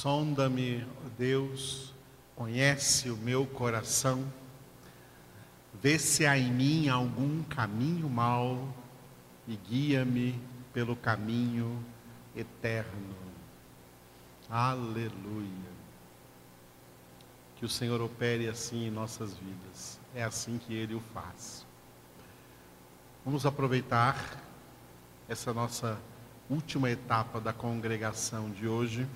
Sonda-me, ó Deus, conhece o meu coração, vê se há em mim algum caminho mau e guia-me pelo caminho eterno. Aleluia. Que o Senhor opere assim em nossas vidas. É assim que Ele o faz. Vamos aproveitar essa nossa última etapa da congregação de hoje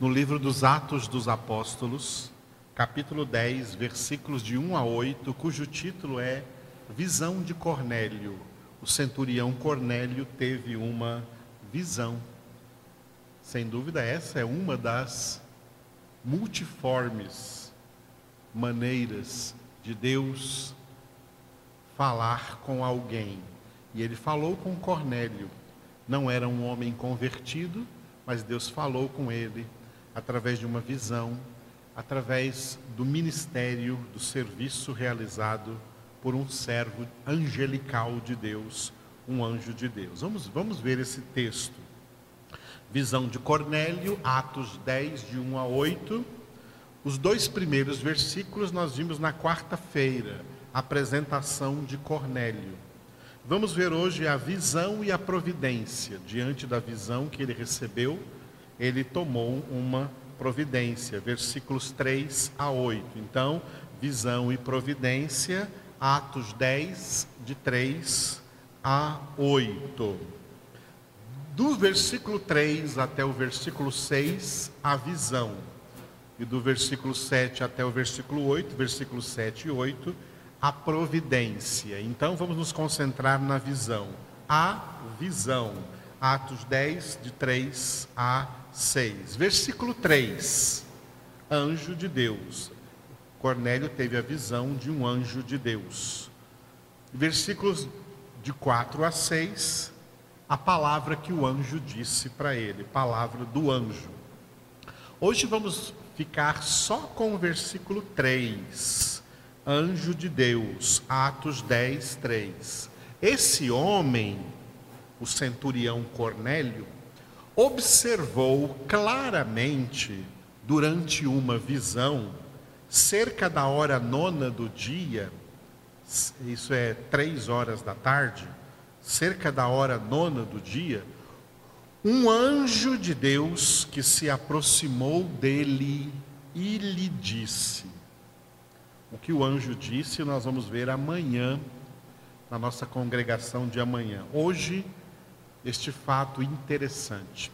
no livro dos Atos dos Apóstolos, capítulo 10, versículos de 1 a 8, cujo título é Visão de Cornélio. O centurião Cornélio teve uma visão. Sem dúvida, essa é uma das multiformes maneiras de Deus falar com alguém. E ele falou com Cornélio. Não era um homem convertido, mas Deus falou com ele através de uma visão, através do ministério, do serviço realizado por um servo angelical de Deus, um anjo de Deus. Vamos, vamos ver esse texto. Visão de Cornélio, Atos 10, de 1 a 8. Os dois primeiros versículos nós vimos na quarta-feira, apresentação de Cornélio. Vamos ver hoje a visão e a providência. Diante da visão que ele recebeu, ele tomou uma providência. Versículos 3 a 8. Então, visão e providência, Atos 10, de 3 a 8. Do versículo 3 até o versículo 6, a visão. E do versículo 7 até o versículo 8, versículos 7 e 8, a providência. Então vamos nos concentrar na visão. A visão. Atos 10, de 3 a 6. Versículo 3. Anjo de Deus. Cornélio teve a visão de um anjo de Deus. Versículos de 4 a 6, a palavra que o anjo disse para ele, palavra do anjo. Hoje vamos ficar só com o versículo 3. Anjo de Deus, Atos 10, 3. Esse homem, o centurião Cornélio, observou claramente, durante uma visão, cerca da hora nona do dia, isso é três horas da tarde, cerca da hora nona do dia, um anjo de Deus que se aproximou dele e lhe disse: O que o anjo disse, nós vamos ver amanhã, na nossa congregação de amanhã. Hoje, este fato interessante.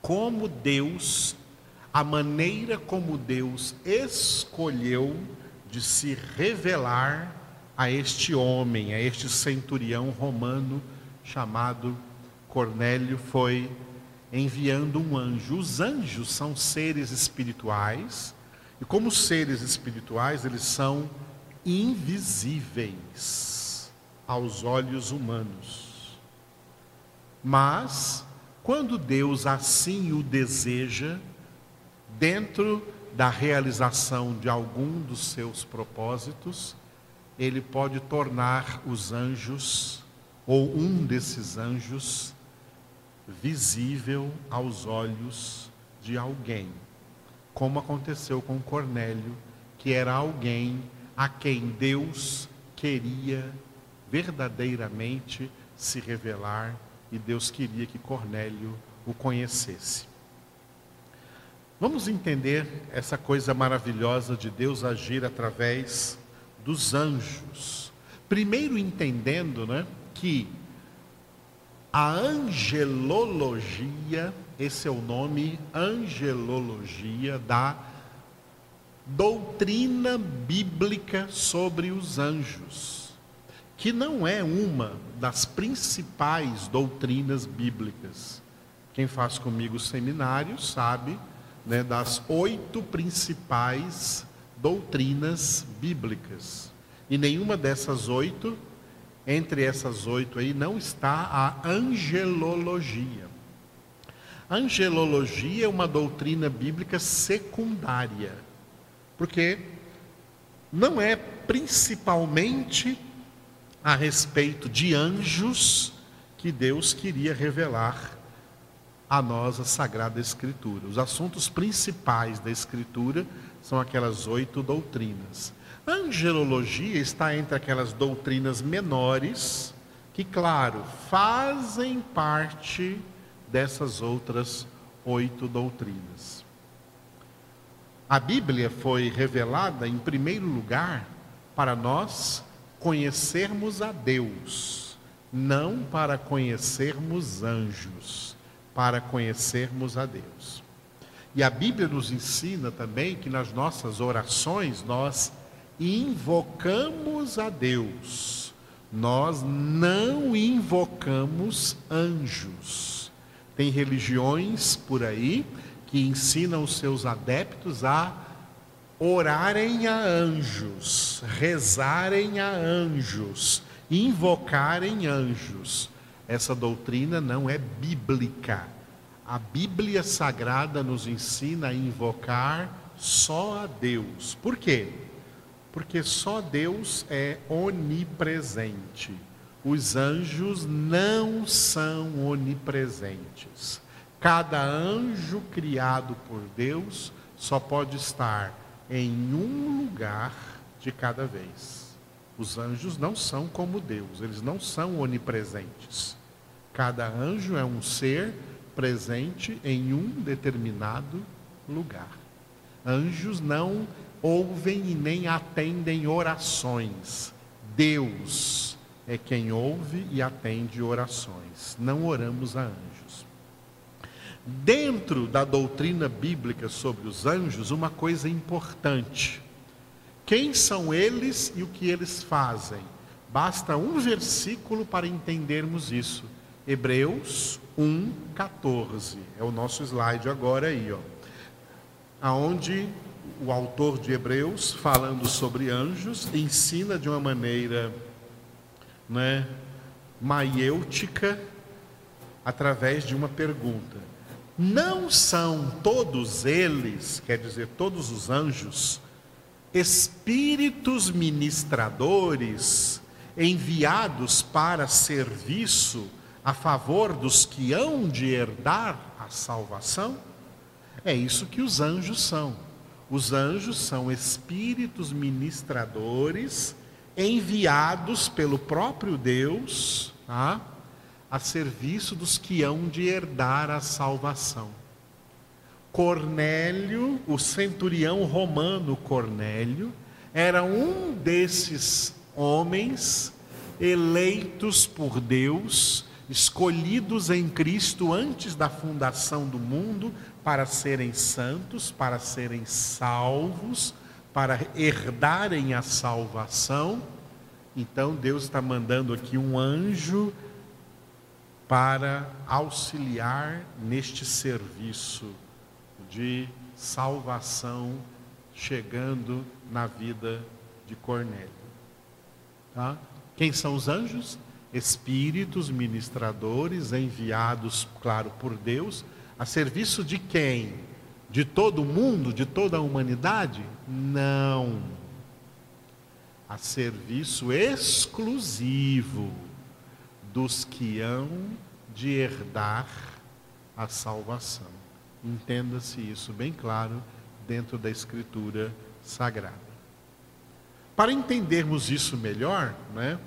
Como Deus, a maneira como Deus escolheu de se revelar a este homem, a este centurião romano chamado Cornélio, foi enviando um anjo. Os anjos são seres espirituais, e como seres espirituais, eles são invisíveis aos olhos humanos. Mas, quando Deus assim o deseja, dentro da realização de algum dos seus propósitos, ele pode tornar os anjos, ou um desses anjos, visível aos olhos de alguém, como aconteceu com Cornélio, que era alguém a quem Deus queria verdadeiramente se revelar e Deus queria que Cornélio o conhecesse. Vamos entender essa coisa maravilhosa de Deus agir através dos anjos. Primeiro entendendo, né, que a angelologia, esse é o nome, angelologia da doutrina bíblica sobre os anjos que não é uma das principais doutrinas bíblicas. Quem faz comigo seminário sabe né, das oito principais doutrinas bíblicas. E nenhuma dessas oito, entre essas oito aí, não está a angelologia. angelologia é uma doutrina bíblica secundária, porque não é principalmente a respeito de anjos que Deus queria revelar a nós a Sagrada Escritura. Os assuntos principais da Escritura são aquelas oito doutrinas. A angelologia está entre aquelas doutrinas menores, que, claro, fazem parte dessas outras oito doutrinas. A Bíblia foi revelada, em primeiro lugar, para nós conhecermos a Deus, não para conhecermos anjos, para conhecermos a Deus. E a Bíblia nos ensina também que nas nossas orações nós invocamos a Deus, nós não invocamos anjos. Tem religiões por aí que ensinam os seus adeptos a orarem a anjos, rezarem a anjos, invocarem anjos. Essa doutrina não é bíblica. A Bíblia Sagrada nos ensina a invocar só a Deus. Por quê? Porque só Deus é onipresente. Os anjos não são onipresentes. Cada anjo criado por Deus só pode estar em um lugar de cada vez. Os anjos não são como Deus, eles não são onipresentes. Cada anjo é um ser presente em um determinado lugar. Anjos não ouvem e nem atendem orações. Deus é quem ouve e atende orações. Não oramos a anjos. Dentro da doutrina bíblica sobre os anjos, uma coisa importante. Quem são eles e o que eles fazem? Basta um versículo para entendermos isso. Hebreus 1:14. É o nosso slide agora aí, ó. Aonde o autor de Hebreus, falando sobre anjos, ensina de uma maneira, né, maiêutica através de uma pergunta. Não são todos eles, quer dizer, todos os anjos, espíritos ministradores enviados para serviço a favor dos que hão de herdar a salvação? É isso que os anjos são. Os anjos são espíritos ministradores enviados pelo próprio Deus tá? A serviço dos que hão de herdar a salvação. Cornélio, o centurião romano Cornélio, era um desses homens eleitos por Deus escolhidos em Cristo antes da fundação do mundo para serem santos, para serem salvos, para herdarem a salvação. Então Deus está mandando aqui um anjo para auxiliar neste serviço de salvação chegando na vida de Cornélio. Tá? Quem são os anjos? espíritos ministradores enviados, claro, por Deus, a serviço de quem? De todo mundo, de toda a humanidade? Não. A serviço exclusivo dos que hão de herdar a salvação. Entenda-se isso bem claro dentro da Escritura Sagrada. Para entendermos isso melhor, né?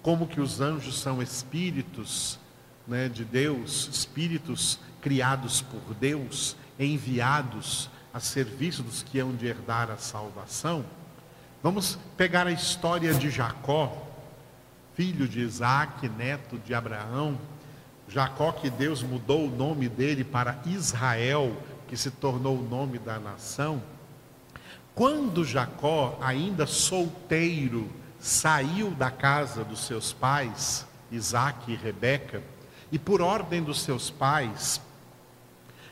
como que os anjos são espíritos né, de Deus, espíritos criados por Deus, enviados a serviço dos que hão de herdar a salvação. Vamos pegar a história de Jacó, filho de Isaac, neto de Abraão. Jacó, que Deus mudou o nome dele para Israel, que se tornou o nome da nação. Quando Jacó, ainda solteiro, saiu da casa dos seus pais, Isaac e Rebeca, e por ordem dos seus pais,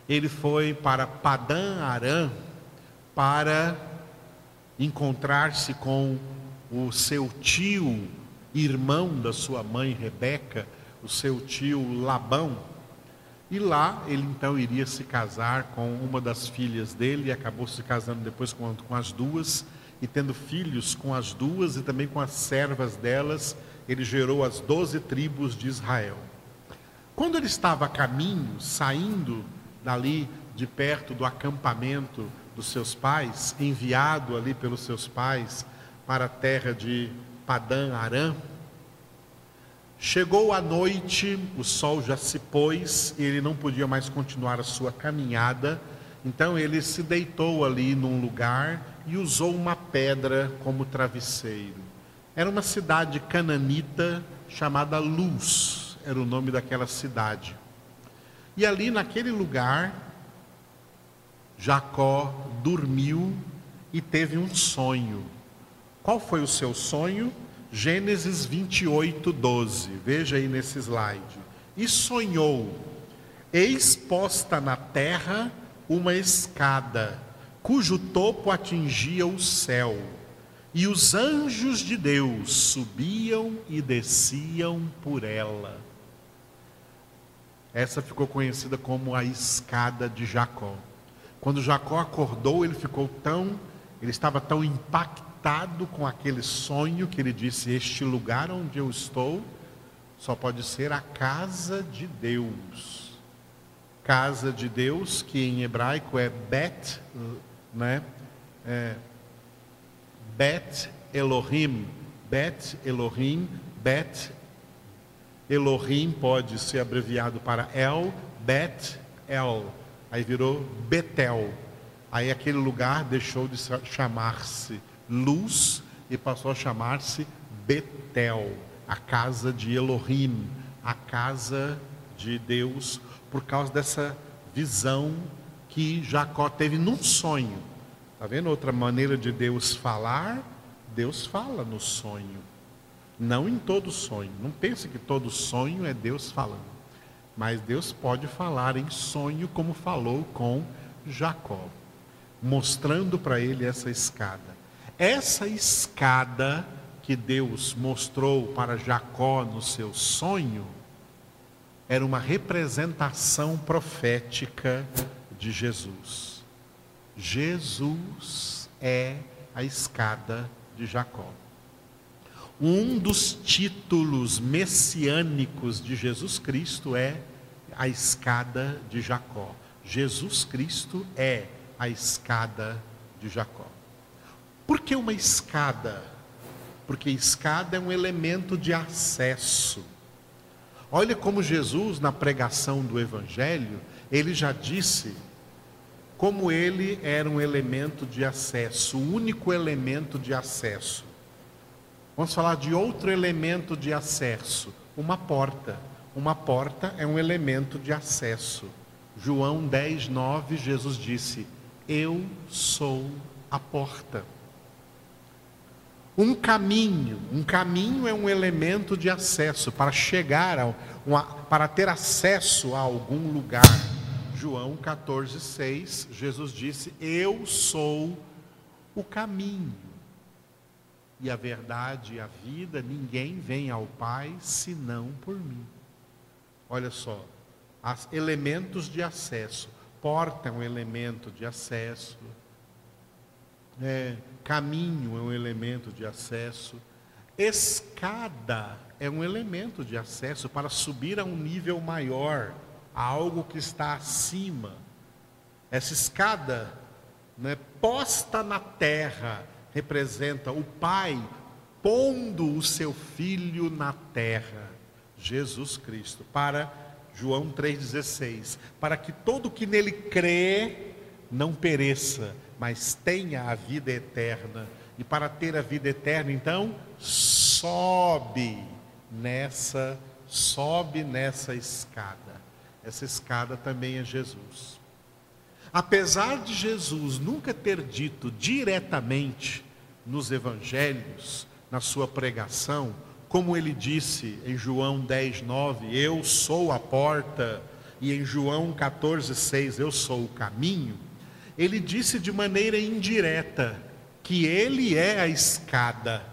ele foi para Padã Arã para encontrar-se com o seu tio, irmão da sua mãe Rebeca, o seu tio Labão. E lá ele então iria se casar com uma das filhas dele e acabou se casando depois com, com as duas e tendo filhos com as duas e também com as servas delas, ele gerou as doze tribos de Israel. Quando ele estava a caminho, saindo dali de perto do acampamento dos seus pais, enviado ali pelos seus pais para a terra de Padã Arã, chegou a noite, o sol já se pôs e ele não podia mais continuar a sua caminhada, então ele se deitou ali num lugar e usou uma pedra como travesseiro. Era uma cidade cananita chamada Luz, era o nome daquela cidade. E ali naquele lugar, Jacó dormiu e teve um sonho. Qual foi o seu sonho? Gênesis 28, 12. Veja aí nesse slide. E sonhou, eis posta na terra uma escada, cujo topo atingia o céu e os anjos de Deus subiam e desciam por ela. Essa ficou conhecida como a escada de Jacó. Quando Jacó acordou, ele ficou tão, ele estava tão impactado com aquele sonho que ele disse: Este lugar onde eu estou só pode ser a casa de Deus. Casa de Deus, que em hebraico é Bet, né? É, Bet Elohim, Bet Elohim, Bet Elohim pode ser abreviado para El, Bet El, aí virou Betel. Aí aquele lugar deixou de chamar-se Luz e passou a chamar-se Betel, a casa de Elohim, a casa de Deus, por causa dessa visão que Jacó teve num sonho. Está vendo outra maneira de Deus falar? Deus fala no sonho, não em todo sonho. Não pense que todo sonho é Deus falando, mas Deus pode falar em sonho, como falou com Jacó, mostrando para ele essa escada. Essa escada que Deus mostrou para Jacó no seu sonho era uma representação profética de Jesus. Jesus é a escada de Jacó. Um dos títulos messiânicos de Jesus Cristo é a escada de Jacó. Jesus Cristo é a escada de Jacó. Por que uma escada? Porque escada é um elemento de acesso. Olha como Jesus, na pregação do Evangelho, ele já disse como ele era um elemento de acesso, o único elemento de acesso. Vamos falar de outro elemento de acesso, uma porta. Uma porta é um elemento de acesso. João 10, 9, Jesus disse: Eu sou a porta. Um caminho, um caminho é um elemento de acesso para chegar a, uma, para ter acesso a algum lugar. João 14, 6, Jesus disse: Eu sou o caminho e a verdade e a vida, ninguém vem ao Pai senão por mim. Olha só, elementos de acesso. Porta é um elemento de acesso. É, caminho é um elemento de acesso. Escada é um elemento de acesso para subir a um nível maior algo que está acima. Essa escada, né, posta na terra, representa o Pai pondo o seu Filho na terra, Jesus Cristo, para João 3,16, para que todo que nele crê não pereça, mas tenha a vida eterna. E para ter a vida eterna, então, sobe nessa, sobe nessa escada. Essa escada também é Jesus. Apesar de Jesus nunca ter dito diretamente nos evangelhos, na sua pregação, como ele disse em João 10, 9, eu sou a porta, e em João 14, 6, eu sou o caminho, ele disse de maneira indireta que ele é a escada.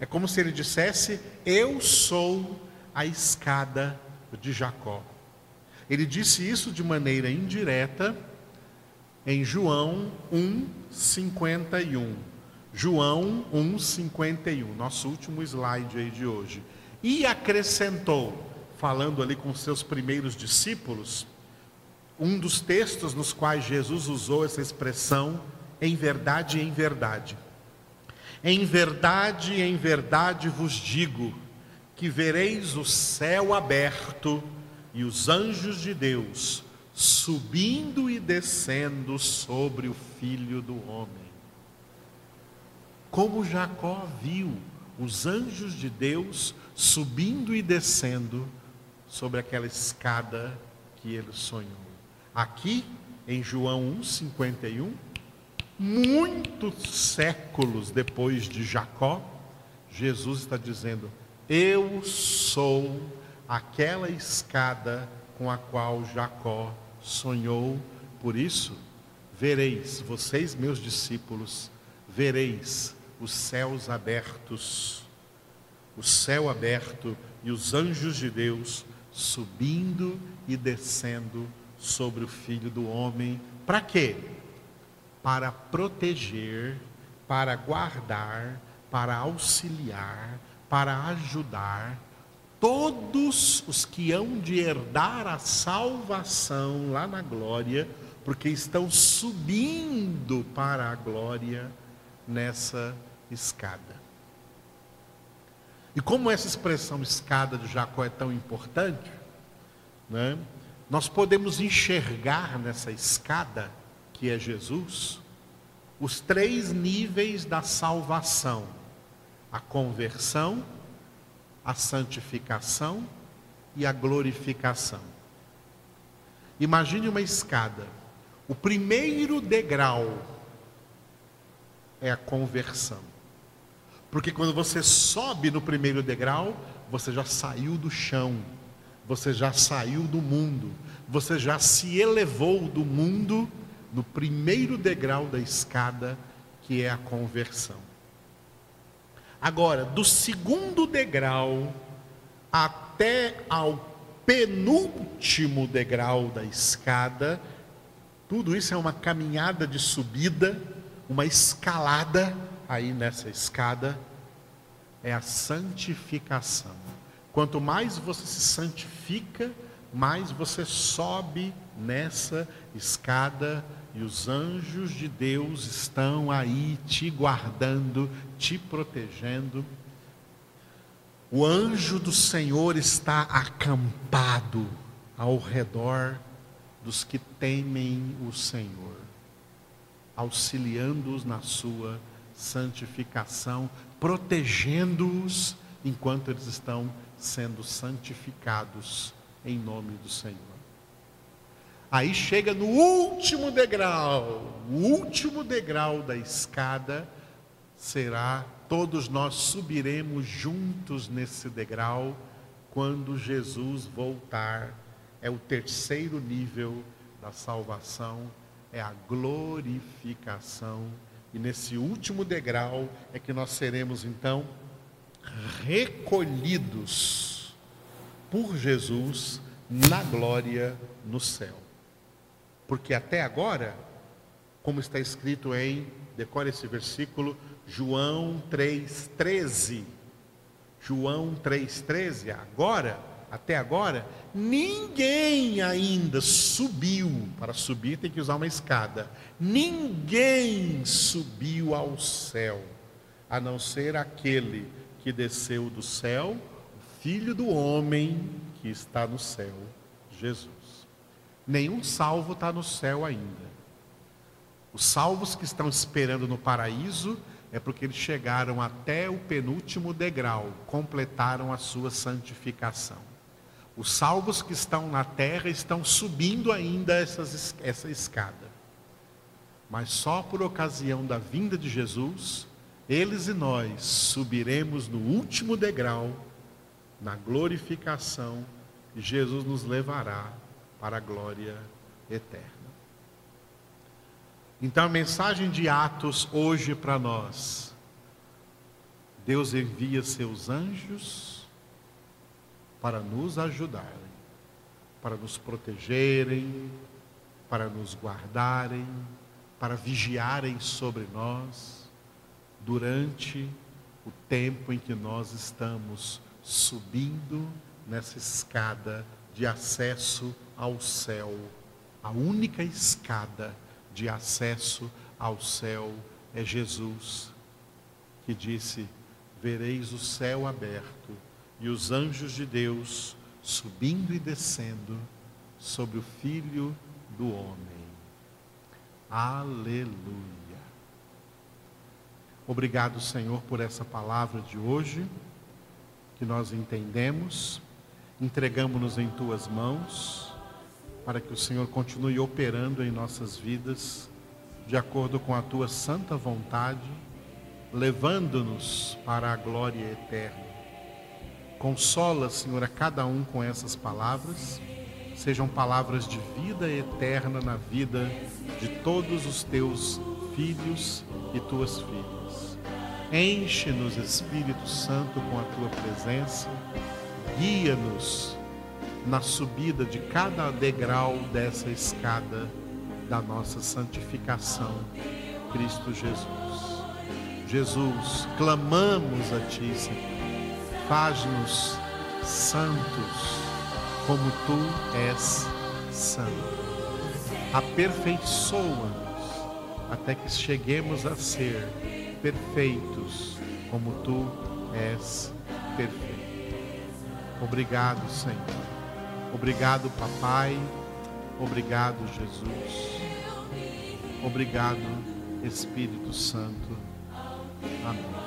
É como se ele dissesse: Eu sou a escada de Jacó. Ele disse isso de maneira indireta em João 1:51. João 1:51, nosso último slide aí de hoje. E acrescentou: falando ali com seus primeiros discípulos, um dos textos nos quais Jesus usou essa expressão, em verdade, em verdade. Em verdade, em verdade vos digo que vereis o céu aberto e os anjos de Deus subindo e descendo sobre o filho do homem. Como Jacó viu os anjos de Deus subindo e descendo sobre aquela escada que ele sonhou. Aqui, em João 1,51, muitos séculos depois de Jacó, Jesus está dizendo: Eu sou aquela escada com a qual Jacó sonhou. Por isso, vereis, vocês, meus discípulos, vereis os céus abertos, o céu aberto e os anjos de Deus subindo e descendo sobre o filho do homem. Para quê? Para proteger, para guardar, para auxiliar, para ajudar todos os que hão de herdar a salvação lá na glória, porque estão subindo para a glória nessa escada. E como essa expressão escada de Jacó é tão importante, né, nós podemos enxergar nessa escada, que é Jesus, os três níveis da salvação: a conversão, a santificação e a glorificação. Imagine uma escada. O primeiro degrau é a conversão. Porque quando você sobe no primeiro degrau, você já saiu do chão, você já saiu do mundo, você já se elevou do mundo no primeiro degrau da escada, que é a conversão. Agora, do segundo degrau até ao penúltimo degrau da escada, tudo isso é uma caminhada de subida, uma escalada aí nessa escada, é a santificação. Quanto mais você se santifica, mais você sobe nessa escada e os anjos de Deus estão aí te guardando, te protegendo. O anjo do Senhor está acampado ao redor dos que temem o Senhor, auxiliando-os na sua santificação, protegendo-os enquanto eles estão sendo santificados em nome do Senhor. Aí chega no último degrau, o último degrau da escada será todos nós subiremos juntos nesse degrau quando Jesus voltar. É o terceiro nível da salvação, é a glorificação. E nesse último degrau é que nós seremos então recolhidos por Jesus na glória no céu. Porque até agora, como está escrito em, decore esse versículo, João 3,13. João 3,13. Agora, até agora, ninguém ainda subiu. Para subir tem que usar uma escada. Ninguém subiu ao céu, a não ser aquele que desceu do céu, o Filho do homem que está no céu, Jesus. Nenhum salvo está no céu ainda. Os salvos que estão esperando no paraíso é porque eles chegaram até o penúltimo degrau, completaram a sua santificação. Os salvos que estão na terra estão subindo ainda essas, essa escada. Mas só por ocasião da vinda de Jesus, eles e nós subiremos no último degrau, na glorificação, e Jesus nos levará para a glória eterna. Então a mensagem de Atos hoje para nós, Deus envia seus anjos para nos ajudarem, para nos protegerem, para nos guardarem, para vigiarem sobre nós durante o tempo em que nós estamos subindo nessa escada de acesso ao céu. A única escada de acesso ao céu é Jesus, que disse: Vereis o céu aberto e os anjos de Deus subindo e descendo sobre o Filho do Homem. Aleluia. Obrigado, Senhor, por essa palavra de hoje, que nós entendemos, entregamos-nos em tuas mãos, para que o Senhor continue operando em nossas vidas, de acordo com a tua santa vontade, levando-nos para a glória eterna. Consola, Senhor, a cada um com essas palavras sejam palavras de vida eterna na vida de todos os teus filhos e tuas filhas. Enche-nos, Espírito Santo, com a tua presença, guia-nos na subida de cada degrau dessa escada da nossa santificação, Cristo Jesus. Jesus, clamamos a Ti, Senhor, faz-nos santos como tu és santo. Aperfeiçoa-nos até que cheguemos a ser perfeitos como tu és perfeito. Obrigado, Senhor. Obrigado, Papai. Obrigado, Jesus. Obrigado, Espírito Santo. Amém.